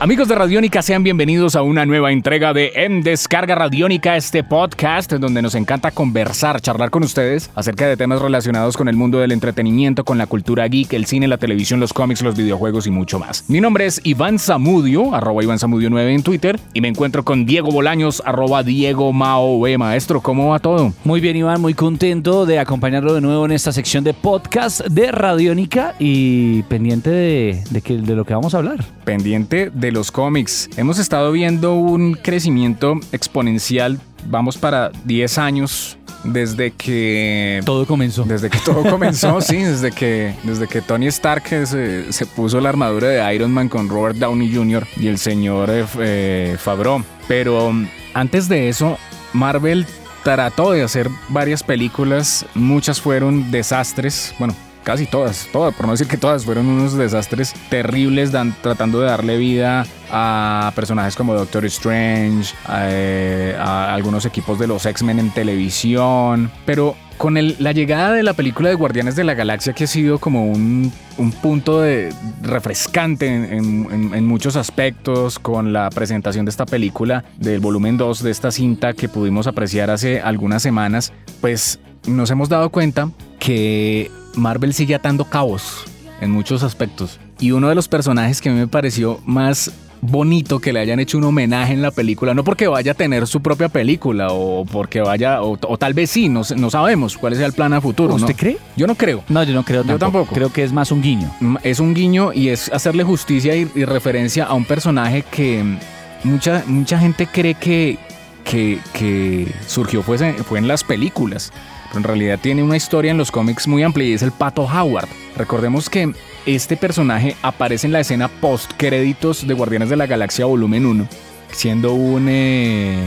Amigos de Radiónica, sean bienvenidos a una nueva entrega de En Descarga Radiónica, este podcast donde nos encanta conversar, charlar con ustedes acerca de temas relacionados con el mundo del entretenimiento, con la cultura geek, el cine, la televisión, los cómics, los videojuegos y mucho más. Mi nombre es Iván Zamudio, arroba Iván Zamudio 9 en Twitter, y me encuentro con Diego Bolaños, arroba Diego Mao Maestro, ¿cómo va todo? Muy bien, Iván, muy contento de acompañarlo de nuevo en esta sección de podcast de Radiónica y pendiente de, de, que, de lo que vamos a hablar. Pendiente de los cómics. Hemos estado viendo un crecimiento exponencial, vamos para 10 años desde que todo comenzó. Desde que todo comenzó, sí, desde que desde que Tony Stark se, se, puso la armadura de Iron Man con Robert Downey Jr. y el señor eh, eh, Favreau. Pero um, antes de eso, Marvel trató de hacer varias películas, muchas fueron desastres, bueno, casi todas, todas, por no decir que todas, fueron unos desastres terribles tratando de darle vida a personajes como Doctor Strange, a, eh, algunos equipos de los X-Men en televisión, pero con la llegada de la película de Guardianes de la Galaxia que ha sido como un, un punto de refrescante en, en, en, muchos aspectos, con la presentación de esta película del volumen 2 de esta cinta que pudimos apreciar hace algunas semanas, pues nos hemos dado cuenta que Marvel sigue atando cabos en muchos aspectos. Y uno de los personajes que a mí me pareció más bonito que le hayan hecho un homenaje en la película, no porque vaya a tener su propia película o porque vaya, o, o tal vez sí, no, no, sabemos cuál es el plan a futuro. ¿Usted ¿no? cree? Yo no creo. No, yo no creo yo tampoco. Creo que es más un guiño. Es un guiño y es hacerle justicia y, y referencia a un personaje que mucha, mucha gente cree que, que, que surgió fue, fue en las películas en realidad tiene una historia en los cómics muy amplia y es el Pato Howard. Recordemos que este personaje aparece en la escena post créditos de Guardianes de la Galaxia Volumen 1, siendo un eh,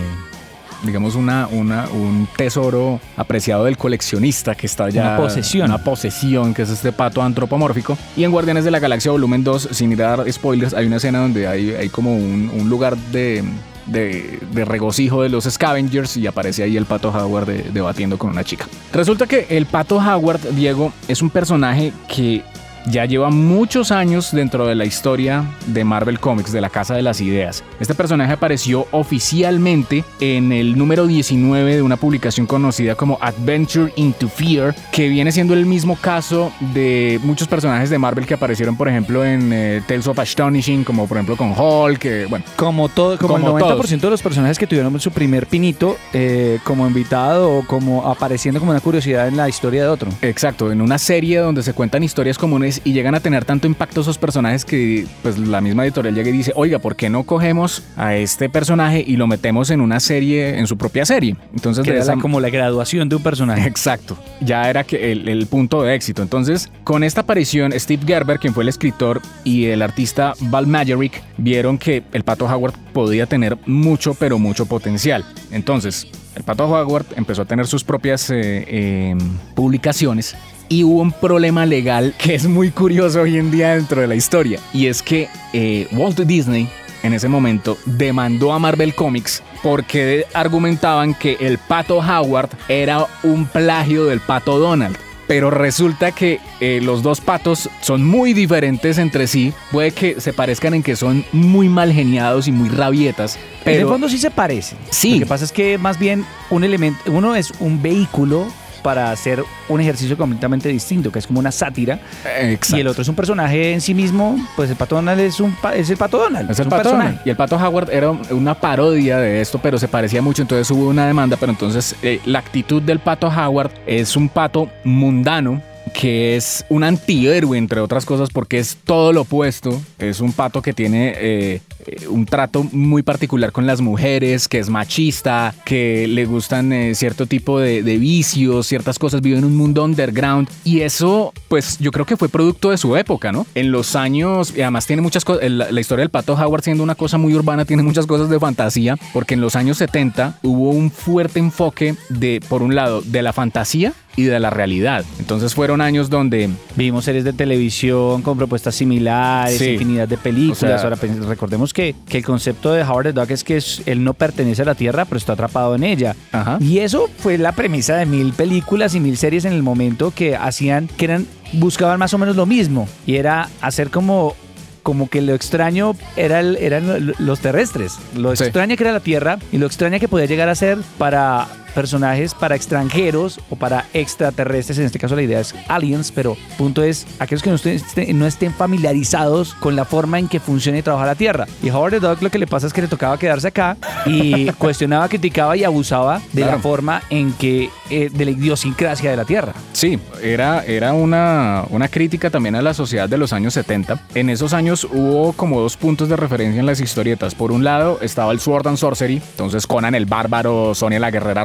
digamos una, una, un tesoro apreciado del coleccionista que está ya una posesión, una posesión que es este pato antropomórfico y en Guardianes de la Galaxia Volumen 2 sin ir a dar spoilers hay una escena donde hay, hay como un, un lugar de de, regocijo de los Scavengers y aparece ahí el Pato Howard de, debatiendo con una chica. Resulta que el Pato Howard, Diego, es un personaje que ya lleva muchos años dentro de la historia de Marvel Comics, de la Casa de las Ideas. Este personaje apareció oficialmente en el número 19 de una publicación conocida como Adventure into Fear, que viene siendo el mismo caso de muchos personajes de Marvel que aparecieron, por ejemplo, en eh, Tales of Astonishing, como por ejemplo con Hulk, que bueno. Como todo, como, como el 90% todos. de los personajes que tuvieron su primer pinito eh, como invitado o como apareciendo como una curiosidad en la historia de otro. Exacto, en una serie donde se cuentan historias comunes y llegan a tener tanto impacto esos personajes que pues la misma editorial llega y dice, oiga, ¿por qué no cogemos a este personaje y lo metemos en una serie, en su propia serie? Entonces que esa... como la graduación de un personaje. Exacto, ya era que el, el, punto de éxito. Entonces, con esta aparición, Steve Gerber, quien fue el escritor, y el artista Val Majerick vieron que el Pato Howard podía tener mucho, pero mucho potencial. Entonces, el Pato Howard empezó a tener sus propias eh, eh, publicaciones y hubo un problema legal que es muy curioso hoy en día dentro de la historia. Y es que eh, Walt Disney en ese momento demandó a Marvel Comics porque argumentaban que el pato Howard era un plagio del pato Donald. Pero resulta que eh, los dos patos son muy diferentes entre sí. Puede que se parezcan en que son muy mal geniados y muy rabietas. Pero en el fondo sí se parecen. Sí. Lo que pasa es que más bien un elemento, uno es un vehículo para hacer un ejercicio completamente distinto, que es como una sátira. Exacto. Y el otro es un personaje en sí mismo, pues el Pato Donald es, un, es el Pato Donald. Es el Pato. Donald. Y el Pato Howard era una parodia de esto, pero se parecía mucho, entonces hubo una demanda, pero entonces eh, la actitud del Pato Howard es un pato mundano que es un antihéroe, entre otras cosas, porque es todo lo opuesto. Es un pato que tiene eh, un trato muy particular con las mujeres, que es machista, que le gustan eh, cierto tipo de, de, vicios, ciertas cosas, vive en un mundo underground. Y eso, pues yo creo que fue producto de su época, ¿no? En los años, y además tiene muchas cosas, la, la historia del pato Howard siendo una cosa muy urbana, tiene muchas cosas de fantasía, porque en los años 70 hubo un fuerte enfoque de, por un lado, de la fantasía y de la realidad. Entonces fueron años donde... Vimos series de televisión con propuestas similares, Sí. infinidad de películas. O sea- Ahora pues, recordemos que, que el concepto de Howard the Duck es que es- él no pertenece a la Tierra, pero está atrapado en ella. Ajá. Y eso fue la premisa de mil películas y mil series en el momento que hacían, que eran, buscaban más o menos lo mismo. Y era hacer como, como que lo extraño era el- eran los terrestres. Lo Sí. extraña que era la Tierra y lo extraña que podía llegar a ser para personajes, para extranjeros o para extraterrestres. En este caso la idea es aliens, pero punto es aquellos que no estén, no estén familiarizados con la forma en que funciona y trabaja la Tierra. Y Howard the Duck lo que le pasa es que le tocaba quedarse acá y cuestionaba, criticaba y abusaba de la Claro. forma en que, eh, de la idiosincrasia de la Tierra. Sí, era, era una, una crítica también a la sociedad de los años 70. En esos años hubo como dos puntos de referencia en las historietas. Por un lado estaba el Sword and Sorcery, entonces Conan el Bárbaro, Sonia la Guerrera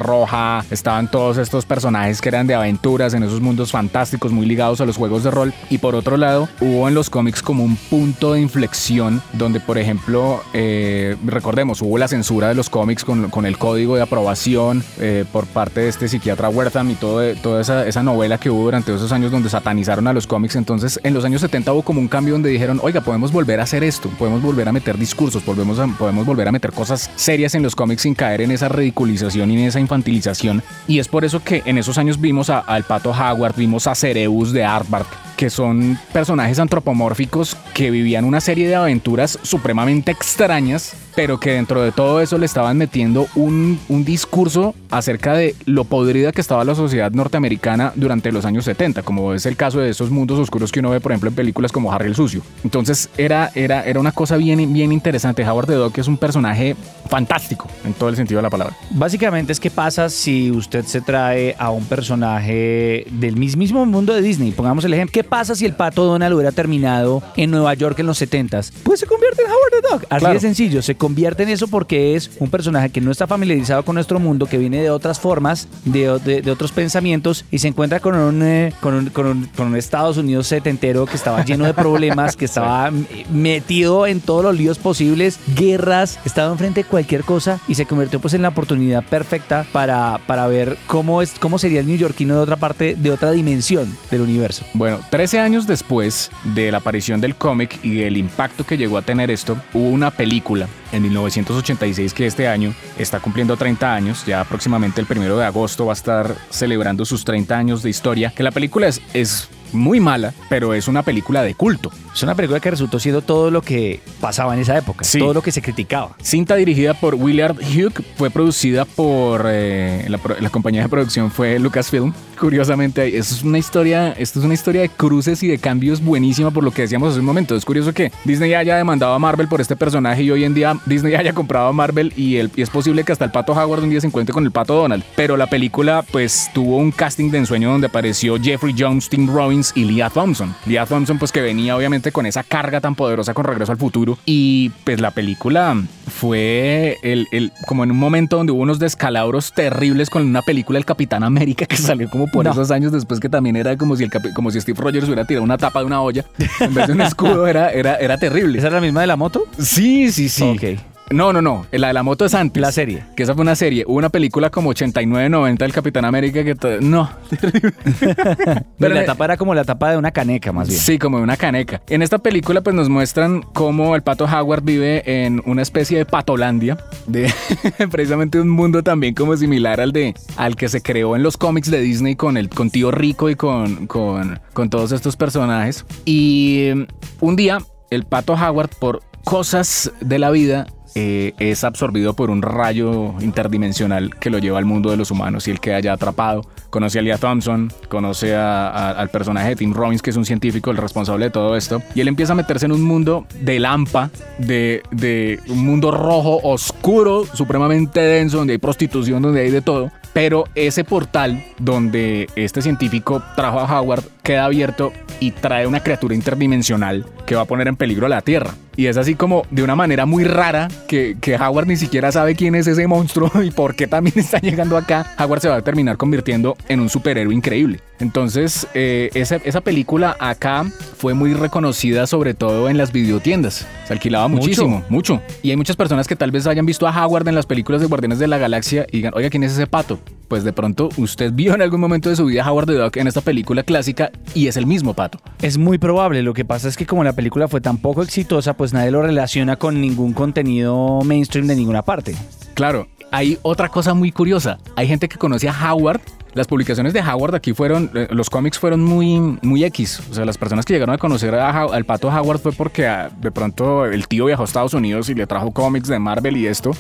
Estaban todos estos personajes que eran de aventuras en esos mundos fantásticos muy ligados a los juegos de rol. Y por otro lado hubo en los cómics como un punto de inflexión donde, por ejemplo, eh, recordemos, hubo la censura de los cómics con, con el código de aprobación eh, por parte de este psiquiatra Wertham y todo, toda esa, novela que hubo durante esos años donde satanizaron a los cómics. Entonces, en los años 70 hubo como un cambio donde dijeron, oiga, podemos volver a hacer esto, podemos volver a meter discursos, podemos, podemos volver a meter cosas serias en los cómics sin caer en esa ridiculización y en esa infantilización. Y es por eso que en esos años vimos al Pato Howard, vimos a Cerebus de Aardvark, que son personajes antropomórficos que vivían una serie de aventuras supremamente extrañas, pero que dentro de todo eso le estaban metiendo un, un discurso acerca de lo podrida que estaba la sociedad norteamericana durante los años 70, como es el caso de esos mundos oscuros que uno ve, por ejemplo, en películas como Harry el Sucio. Entonces era, era, era una cosa bien, bien interesante. Howard the Duck es un personaje fantástico en todo el sentido de la palabra. Básicamente es qué pasa si usted se trae a un personaje del mismo mundo de Disney. Pongamos el ejemplo. ¿Qué pasa si el pato Donald hubiera terminado en Nueva York en los 70s? Pues se convierte en Howard the Duck. Así Claro. de sencillo. Se convierte en eso porque es un personaje que no está familiarizado con nuestro mundo, que viene de otras formas, de, de- de otros pensamientos y se encuentra con un, eh, con, un, con un- con un Estados Unidos setentero que estaba lleno de problemas, que estaba metido en todos los líos posibles, guerras, estaba enfrente de cualquier cosa y se convirtió pues en la oportunidad perfecta para, para ver cómo, es, cómo sería el neoyorquino de otra parte, de otra dimensión del universo. Bueno, 13 años después de la aparición del cómic y del impacto que llegó a tener esto, hubo una película en 1986 que este año está cumpliendo 30 años, ya próximamente el primero de agosto va a estar celebrando sus 30 años de historia, que la película es, es muy mala, pero es una película de culto. Es una película que resultó siendo todo lo que pasaba en esa época, Sí. todo lo que se criticaba. Cinta dirigida por Willard Hugh, fue producida por eh, la compañía de producción fue Lucasfilm. Curiosamente, eso es una historia, esto es una historia de cruces y de cambios buenísima por lo que decíamos hace un momento. Es curioso que Disney haya demandado a Marvel por este personaje y hoy en día Disney haya comprado a Marvel y, el, y es posible que hasta el Pato Howard un día se encuentre con el Pato Donald. Pero la película pues tuvo un casting de ensueño donde apareció Jeffrey Jones, Tim Robbins y Leah Thompson. Leah Thompson pues que venía obviamente con esa carga tan poderosa con Regreso al Futuro y pues la película fue el, el- como en un momento donde hubo unos descalabros terribles con una película del Capitán América que salió como por No. esos años después que también era como si el como si Steve Rogers hubiera tirado una tapa de una olla en vez de un escudo era era era terrible. ¿Esa es la misma de la moto? Sí, sí, sí. Ok. No, no, no. La de la moto es antes. La serie. Que esa fue una serie. Hubo una película como 89-90 del Capitán América que... to- No. Pero Pero la tapa era como la tapa de una caneca, más bien. Sí, como de una caneca. En esta película pues nos muestran cómo el pato Howard vive en una especie de patolandia, de precisamente un mundo también como similar al de al que se creó en los cómics de Disney con el con tío rico y con con, con todos estos personajes. Y eh, un día el pato Howard por cosas de la vida eh, es absorbido por un rayo interdimensional que lo lleva al mundo de los humanos y él queda ya atrapado. Conoce a Leah Thompson, conoce al personaje de Tim Robbins, que es un científico, el responsable de todo esto, y él empieza a meterse en un mundo de lampa, de, de un mundo rojo, oscuro, supremamente denso, donde hay prostitución, donde hay de todo. Pero ese portal donde este científico trajo a Howard queda abierto y trae una criatura interdimensional que va a poner en peligro la Tierra. Y es así como de una manera muy rara que, que Howard ni siquiera sabe quién es ese monstruo y por qué también está llegando acá. Howard se va a terminar convirtiendo en un superhéroe increíble. Entonces, eh, esa, esa película acá fue muy reconocida sobre todo en las videotiendas. Se alquilaba Mucho. muchísimo, mucho. Y hay muchas personas que tal vez hayan visto a Howard en las películas de Guardianes de la Galaxia y digan, oiga, ¿quién es ese pato? Pues de pronto usted vio en algún momento de su vida a Howard the Duck en esta película clásica y es el mismo pato. Es muy probable. Lo que pasa es que como la película fue tan poco exitosa, pues nadie lo relaciona con ningún contenido mainstream de ninguna parte. Claro, hay otra cosa muy curiosa. Hay gente que conoce a Howard. Las publicaciones de Howard aquí fueron, eh, los cómics fueron muy, muy X. O sea, las personas que llegaron a conocer al pato Howard fue porque ah, de pronto el tío viajó a Estados Unidos y le trajo cómics de Marvel y esto.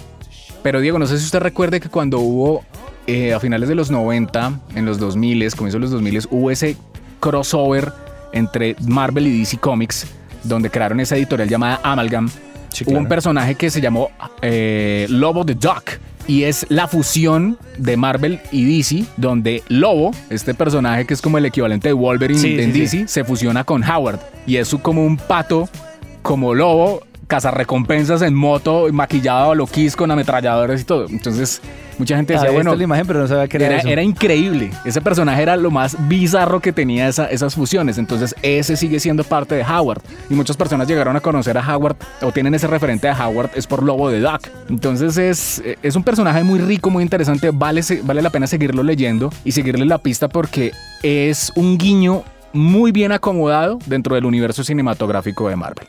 Pero Diego, no sé si usted recuerde que cuando hubo eh, a finales de los 90, en los 2000, comienzo de los 2000, hubo ese crossover entre Marvel y DC Comics, donde crearon esa editorial llamada Amalgam. Sí, Hubo un personaje que se llamó eh, Lobo the Duck. Y es la fusión de Marvel y DC, donde Lobo, este personaje que es como el equivalente de Wolverine Sí, en sí, DC, se fusiona con Howard. Y es como un pato, como lobo, cazarrecompensas en moto, maquillado a lo Kiss con ametralladores y todo. Entonces, mucha gente decía, bueno, la imagen, pero no sabía que era, era, eso. era increíble. Ese personaje era lo más bizarro que tenía esa- esas fusiones. Entonces, ese sigue siendo parte de Howard. Y muchas personas llegaron a conocer a Howard o tienen ese referente a Howard es por Lobo de Duck. Entonces, es, es un personaje muy rico, muy interesante. Vale, vale la pena seguirlo leyendo y seguirle la pista porque es un guiño muy bien acomodado dentro del universo cinematográfico de Marvel.